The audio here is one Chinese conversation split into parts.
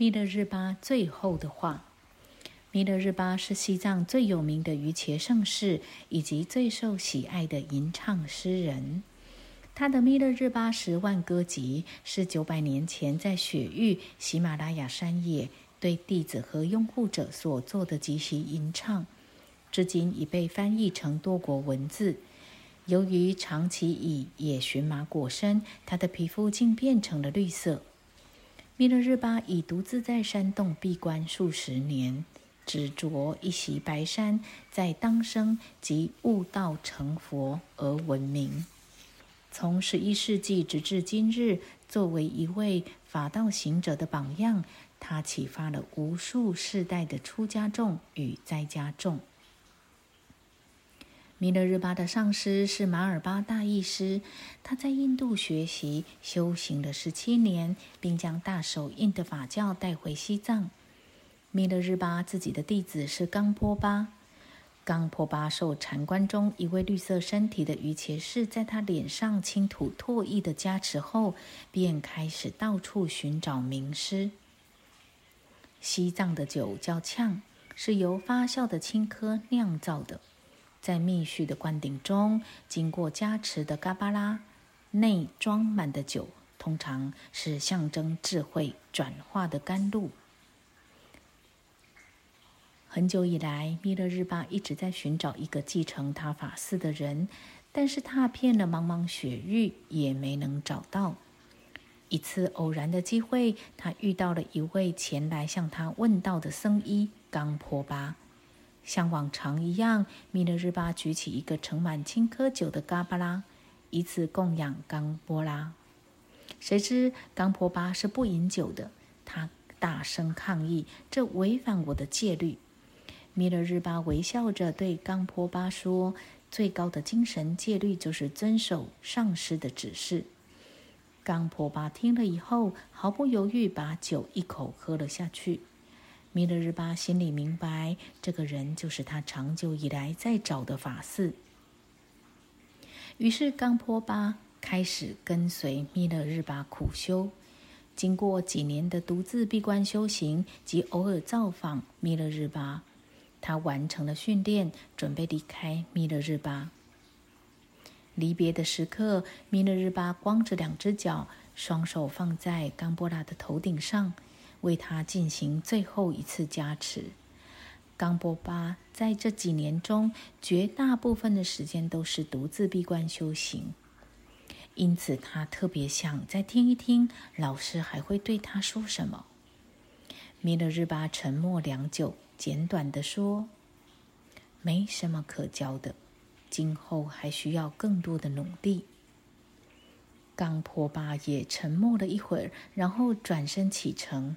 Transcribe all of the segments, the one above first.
弥勒日巴最后的话。弥勒日巴是西藏最有名的瑜伽圣士，以及最受喜爱的吟唱诗人。他的《弥勒日巴十万歌集》是九百年前在雪域喜马拉雅山野对弟子和拥护者所做的即席吟唱，至今已被翻译成多国文字。由于长期以野荨麻裹身，他的皮肤竟变成了绿色。弥勒日巴已独自在山洞闭关数十年。执着一袭白衫，在当生即悟道成佛而闻名。从十一世纪直至今日，作为一位法道行者的榜样，他启发了无数世代的出家众与在家众。弥勒日巴的上师是马尔巴大义师，他在印度学习修行了十七年，并将大手印的法教带回西藏。弥勒日巴自己的弟子是冈波巴，冈波巴受禅观中一位绿色身体的瑜伽士在他脸上倾吐唾液的加持后，便开始到处寻找名师。西藏的酒叫呛，是由发酵的青稞酿造的，在密续的灌顶中，经过加持的嘎巴拉内装满的酒，通常是象征智慧转化的甘露。很久以来，弥勒日巴一直在寻找一个继承他法寺的人，但是踏遍了茫茫雪域也没能找到。一次偶然的机会，他遇到了一位前来向他问道的僧医冈婆巴。像往常一样，弥勒日巴举起一个盛满青稞酒的嘎巴拉，以此供养冈波拉。谁知冈波巴是不饮酒的，他大声抗议：“这违反我的戒律。”弥勒日巴微笑着对冈波巴说：“最高的精神戒律就是遵守上师的指示。”冈波巴听了以后，毫不犹豫把酒一口喝了下去。弥勒日巴心里明白，这个人就是他长久以来在找的法寺。于是，冈坡巴开始跟随弥勒日巴苦修。经过几年的独自闭关修行及偶尔造访弥勒日巴。他完成了训练，准备离开弥勒日巴。离别的时刻，弥勒日巴光着两只脚，双手放在冈波拉的头顶上，为他进行最后一次加持。冈波巴在这几年中，绝大部分的时间都是独自闭关修行，因此他特别想再听一听老师还会对他说什么。弥勒日巴沉默良久。简短的说，没什么可教的，今后还需要更多的努力。冈坡巴也沉默了一会儿，然后转身启程，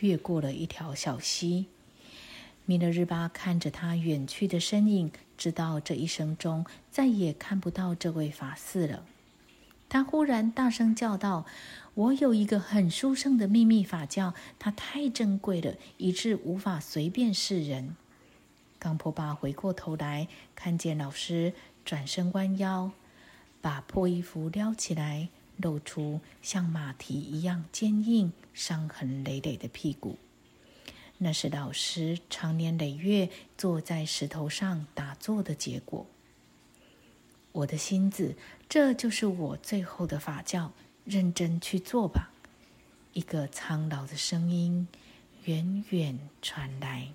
越过了一条小溪。弥勒日巴看着他远去的身影，知道这一生中再也看不到这位法寺了。他忽然大声叫道。我有一个很殊胜的秘密法教，它太珍贵了，以致无法随便示人。冈坡巴回过头来，看见老师转身弯腰，把破衣服撩起来，露出像马蹄一样坚硬、伤痕累累的屁股。那是老师长年累月坐在石头上打坐的结果。我的心子，这就是我最后的法教。认真去做吧，一个苍老的声音远远传来。